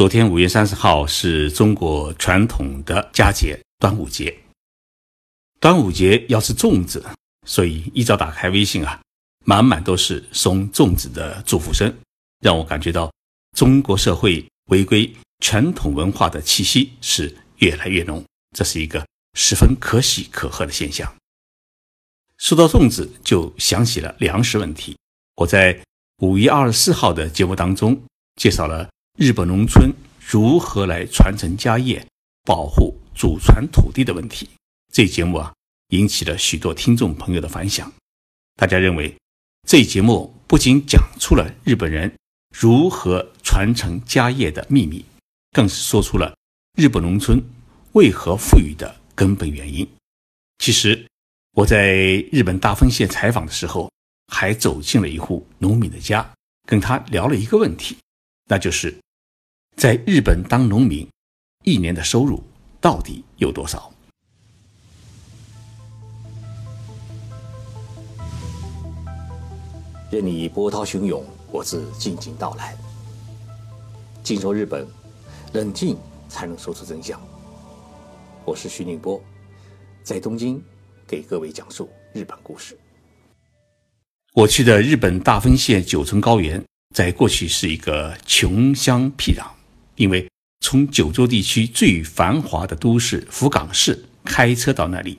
昨天五月三十号是中国传统的佳节端午节。端午节要吃粽子，所以一早打开微信啊，满满都是送粽子的祝福声，让我感觉到中国社会回归传统文化的气息是越来越浓，这是一个十分可喜可贺的现象。说到粽子，就想起了粮食问题。我在五月二十四号的节目当中介绍了日本农村如何来传承家业、保护祖传土地的问题。这节目啊，引起了许多听众朋友的反响。大家认为，这节目不仅讲出了日本人如何传承家业的秘密，更是说出了日本农村为何富裕的根本原因。其实。我在日本大分县采访的时候，还走进了一户农民的家，跟他聊了一个问题，那就是在日本当农民，一年的收入到底有多少？任你波涛汹涌，我自静静到来。静说日本，冷静才能说出真相。我是徐宁波，在东京。给各位讲述日本故事。我去的日本大分县九村高原，在过去是一个穷乡僻壤，因为从九州地区最繁华的都市福冈市开车到那里，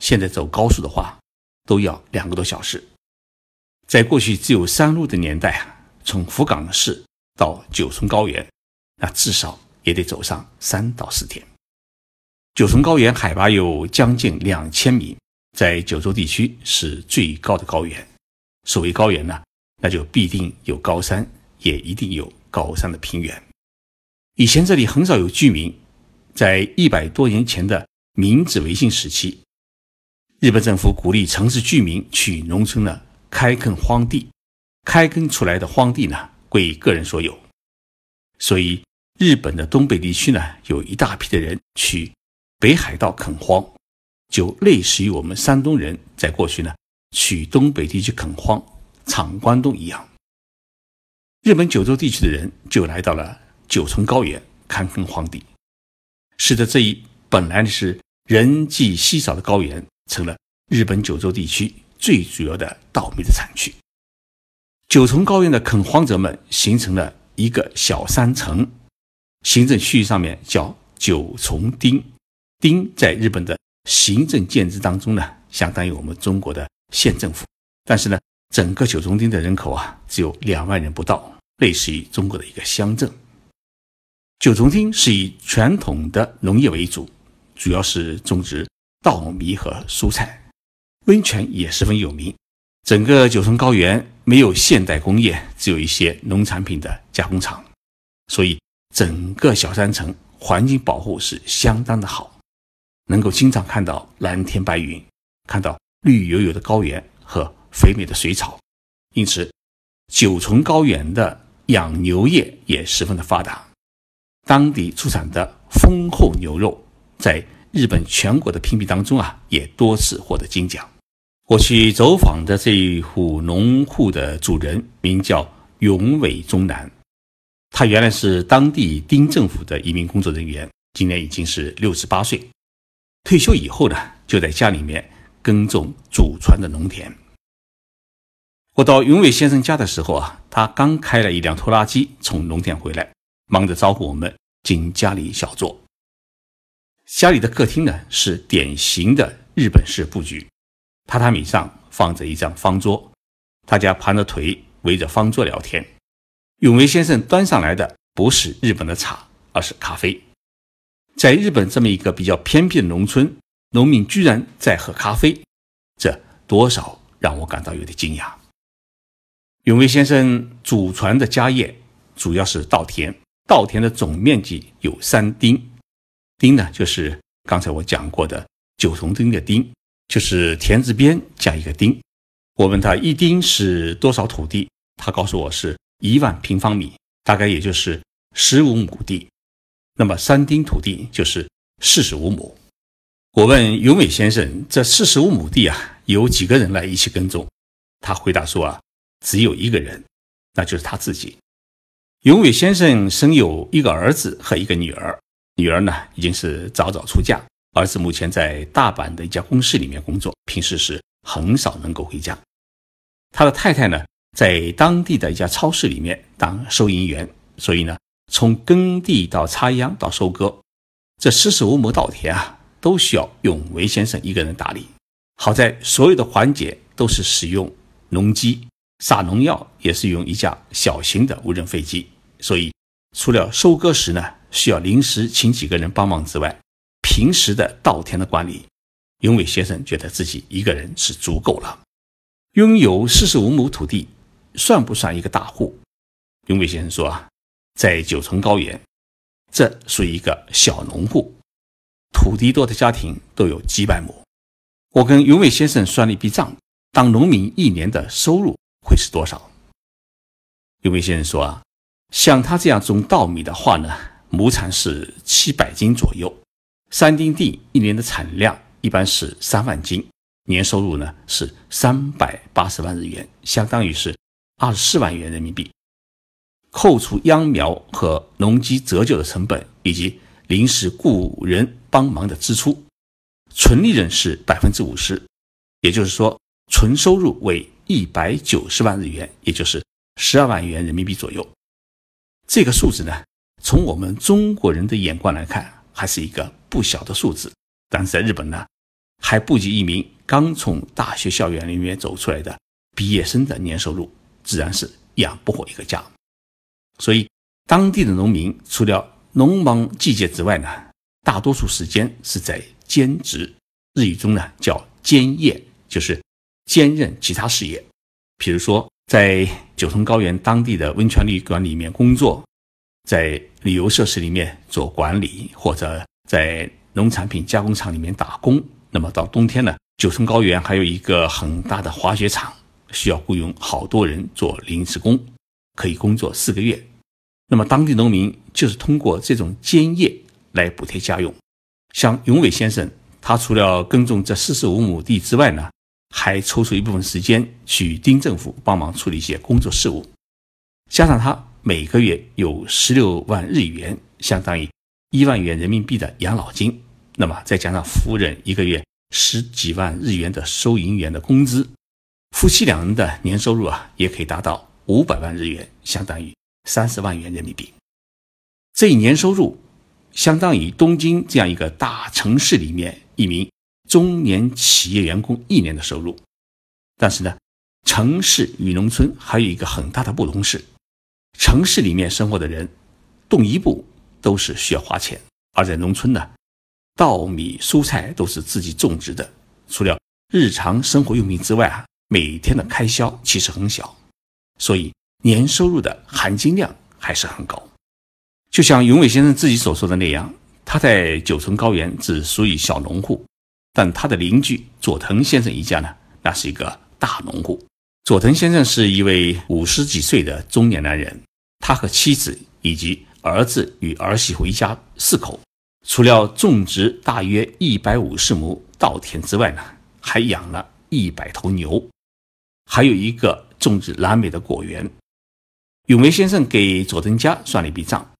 现在走高速的话都要两个多小时。在过去只有山路的年代啊，从福冈市到九重高原，那至少也得走上三到四天。九重高原海拔有将近两千米。在九州地区是最高的高原。所谓高原呢，那就必定有高山，也一定有高山的平原。以前这里很少有居民。在一百多年前的明治维新时期，日本政府鼓励城市居民去农村呢开垦荒地，开垦出来的荒地呢归个人所有。所以，日本的东北地区呢有一大批的人去北海道垦荒。就类似于我们山东人在过去呢去东北地区垦荒、闯关东一样。日本九州地区的人就来到了九重高原开垦荒地，使得这一本来是人迹稀少的高原，成了日本九州地区最主要的稻米的产区。九重高原的垦荒者们形成了一个小山城，行政区域上面叫九重町。町在日本的。行政建制当中呢，相当于我们中国的县政府，但是呢，整个九重町的人口啊，只有两万人不到，类似于中国的一个乡镇。九重町是以传统的农业为主，主要是种植稻米和蔬菜，温泉也十分有名。整个九重高原没有现代工业，只有一些农产品的加工厂，所以整个小山城环境保护是相当的好。能够经常看到蓝天白云，看到绿油油的高原和肥美的水草，因此九重高原的养牛业也十分的发达。当地出产的丰厚牛肉，在日本全国的评比当中啊，也多次获得金奖。我去走访的这一户农户的主人名叫永尾忠男，他原来是当地町政府的一名工作人员，今年已经是六十八岁。退休以后呢，就在家里面耕种祖传的农田。我到永伟先生家的时候啊，他刚开了一辆拖拉机从农田回来，忙着招呼我们进家里小坐。家里的客厅呢是典型的日本式布局，榻榻米上放着一张方桌，大家盘着腿围着方桌聊天。永维先生端上来的不是日本的茶，而是咖啡。在日本这么一个比较偏僻的农村，农民居然在喝咖啡，这多少让我感到有点惊讶。永威先生祖传的家业主要是稻田，稻田的总面积有三丁，丁呢就是刚才我讲过的九重丁的丁，就是田字边加一个丁。我问他一丁是多少土地，他告诉我是一万平方米，大概也就是十五亩地。那么三丁土地就是四十五亩。我问永伟先生，这四十五亩地啊，有几个人来一起耕种？他回答说啊，只有一个人，那就是他自己。永伟先生生有一个儿子和一个女儿，女儿呢已经是早早出嫁，儿子目前在大阪的一家公司里面工作，平时是很少能够回家。他的太太呢，在当地的一家超市里面当收银员，所以呢，从耕地到插秧到收割，这四十五亩稻田啊，都需要永维先生一个人打理。好在所有的环节都是使用农机。撒农药也是用一架小型的无人飞机，所以除了收割时呢需要临时请几个人帮忙之外，平时的稻田的管理，永伟先生觉得自己一个人是足够了。拥有四十五亩土地，算不算一个大户？永伟先生说啊，在九重高原，这属于一个小农户，土地多的家庭都有几百亩。我跟永伟先生算了一笔账，当农民一年的收入。会是多少？有位先生说啊，像他这样种稻米的话呢，亩产是七百斤左右，三丁地一年的产量一般是三万斤，年收入呢是三百八十万日元，相当于是二十四万元人民币。扣除秧苗和农机折旧的成本以及临时雇人帮忙的支出，纯利润是百分之五十，也就是说，纯收入为。一百九十万日元，也就是十二万元人民币左右。这个数字呢，从我们中国人的眼光来看，还是一个不小的数字。但是在日本呢，还不及一名刚从大学校园里面走出来的毕业生的年收入，自然是养不活一个家。所以，当地的农民除了农忙季节之外呢，大多数时间是在兼职，日语中呢叫兼业，就是。兼任其他事业，比如说在九重高原当地的温泉旅馆里面工作，在旅游设施里面做管理，或者在农产品加工厂里面打工。那么到冬天呢，九重高原还有一个很大的滑雪场，需要雇佣好多人做临时工，可以工作四个月。那么当地农民就是通过这种兼业来补贴家用。像永伟先生，他除了耕种这四十五亩地之外呢。还抽出一部分时间去丁政府帮忙处理一些工作事务，加上他每个月有十六万日元，相当于一万元人民币的养老金，那么再加上夫人一个月十几万日元的收银员的工资，夫妻两人的年收入啊，也可以达到五百万日元，相当于三十万元人民币。这一年收入，相当于东京这样一个大城市里面一名。中年企业员工一年的收入，但是呢，城市与农村还有一个很大的不同是，城市里面生活的人动一步都是需要花钱，而在农村呢，稻米、蔬菜都是自己种植的，除了日常生活用品之外啊，每天的开销其实很小，所以年收入的含金量还是很高。就像永伟先生自己所说的那样，他在九层高原只属于小农户。但他的邻居佐藤先生一家呢，那是一个大农户。佐藤先生是一位五十几岁的中年男人，他和妻子以及儿子与儿媳妇一家四口，除了种植大约一百五十亩稻田之外呢，还养了一百头牛，还有一个种植蓝莓的果园。永维先生给佐藤家算了一笔账，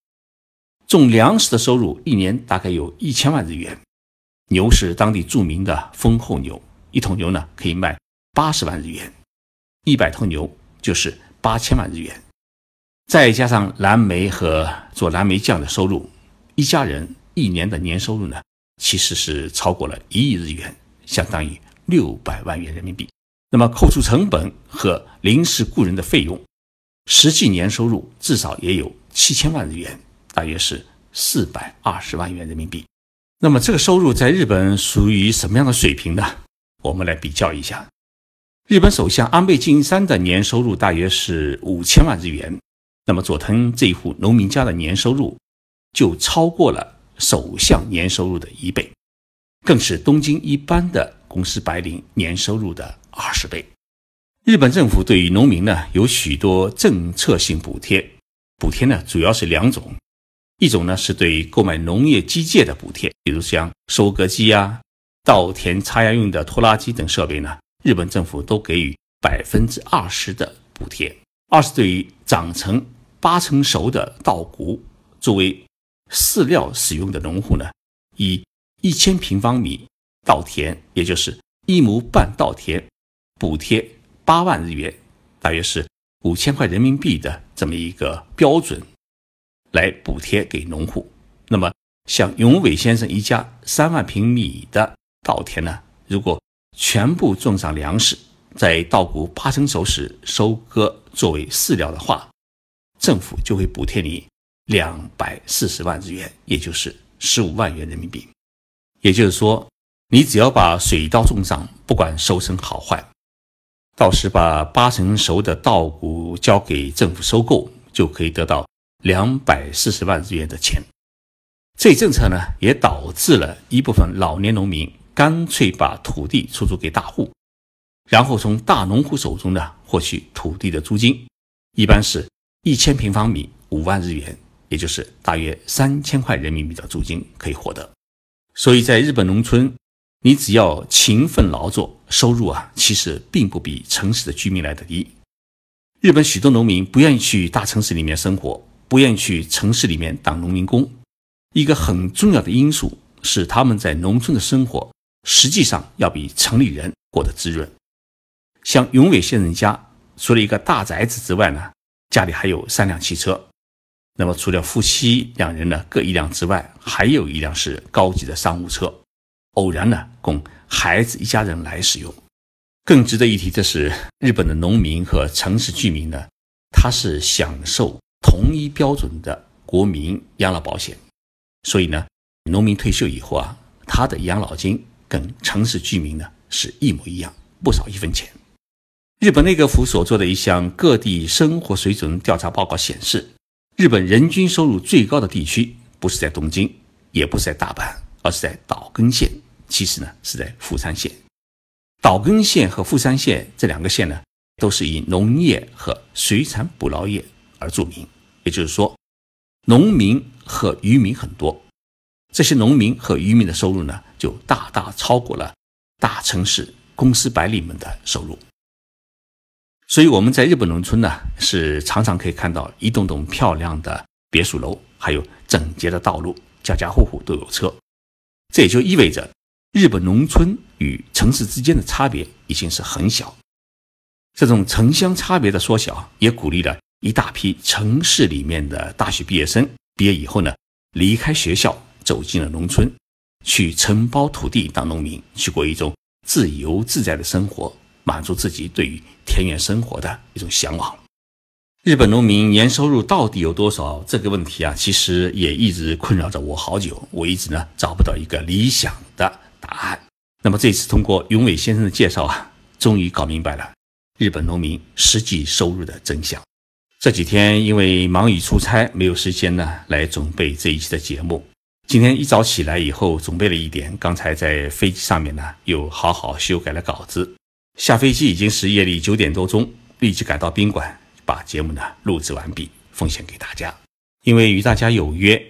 种粮食的收入一年大概有一千万日元。牛是当地著名的丰厚牛，一头牛呢可以卖八十万日元，一百头牛就是八千万日元，再加上蓝莓和做蓝莓酱的收入，一家人一年的年收入呢其实是超过了一亿日元，相当于六百万元人民币。那么扣除成本和临时雇人的费用，实际年收入至少也有七千万日元，大约是四百二十万元人民币。那么这个收入在日本属于什么样的水平呢？我们来比较一下。日本首相安倍晋三的年收入大约是五千万日元，那么佐藤这一户农民家的年收入就超过了首相年收入的一倍，更是东京一般的公司白领年收入的二十倍。日本政府对于农民呢有许多政策性补贴，补贴呢主要是两种。一种呢是对购买农业机械的补贴，比如像收割机啊、稻田插秧用的拖拉机等设备呢，日本政府都给予百分之二十的补贴；二是对于长成八成熟的稻谷作为饲料使用的农户呢，以一千平方米稻田，也就是一亩半稻田，补贴八万日元，大约是五千块人民币的这么一个标准，来补贴给农户。那么，像永伟先生一家三万平米的稻田呢，如果全部种上粮食，在稻谷八成熟时收割作为饲料的话，政府就会补贴你两百四十万日元，也就是十五万元人民币。也就是说，你只要把水稻种上，不管收成好坏，到时把八成熟的稻谷交给政府收购，就可以得到两百四十万日元的钱。这一政策呢，也导致了一部分老年农民干脆把土地出租给大户，然后从大农户手中呢获取土地的租金，一般是一千平方米五万日元，也就是大约三千块人民币的租金可以获得。所以在日本农村，你只要勤奋劳作，收入啊其实并不比城市的居民来的低。日本许多农民不愿意去大城市里面生活，不愿去城市里面当农民工。一个很重要的因素是，他们在农村的生活实际上要比城里人过得滋润。像永伟先生家，除了一个大宅子之外呢，家里还有三辆汽车。那么，除了夫妻两人呢各一辆之外，还有一辆是高级的商务车，偶然呢供孩子一家人来使用。更值得一提的是，日本的农民和城市居民呢，他是享受同一标准的国民养老保险。所以呢，农民退休以后啊，他的养老金跟城市居民呢是一模一样，不少一分钱。日本内阁府所做的一项各地生活水准调查报告显示，日本人均收入最高的地区不是在东京，也不是在大阪，而是在岛根县。其实呢，是在富山县。岛根县和富山县这两个县呢，都是以农业和水产捕捞业而著名。也就是说，农民。和渔民很多，这些农民和渔民的收入呢，就大大超过了大城市公司白领们的收入。所以我们在日本农村呢，是常常可以看到一栋栋漂亮的别墅楼，还有整洁的道路，家家户户都有车。这也就意味着，日本农村与城市之间的差别已经是很小。这种城乡差别的缩小，也鼓励了一大批城市里面的大学毕业生。毕业以后呢，离开学校，走进了农村，去承包土地当农民，去过一种自由自在的生活，满足自己对于田园生活的一种向往。日本农民年收入到底有多少？这个问题啊，其实也一直困扰着我好久，我一直呢找不到一个理想的答案。那么这次通过永伟先生的介绍啊，终于搞明白了日本农民实际收入的真相。这几天因为忙于出差，没有时间呢来准备这一期的节目。今天一早起来以后，准备了一点。刚才在飞机上面呢，又好好修改了稿子。下飞机已经是夜里九点多钟，立即赶到宾馆，把节目呢录制完毕，奉献给大家。因为与大家有约，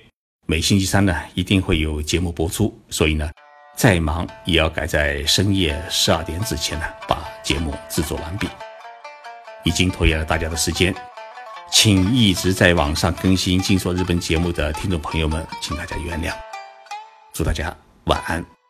每星期三呢一定会有节目播出，所以呢再忙也要赶在深夜十二点之前呢把节目制作完毕。已经拖延了大家的时间。请一直在网上更新《静说日本》节目的听众朋友们，请大家原谅。祝大家晚安。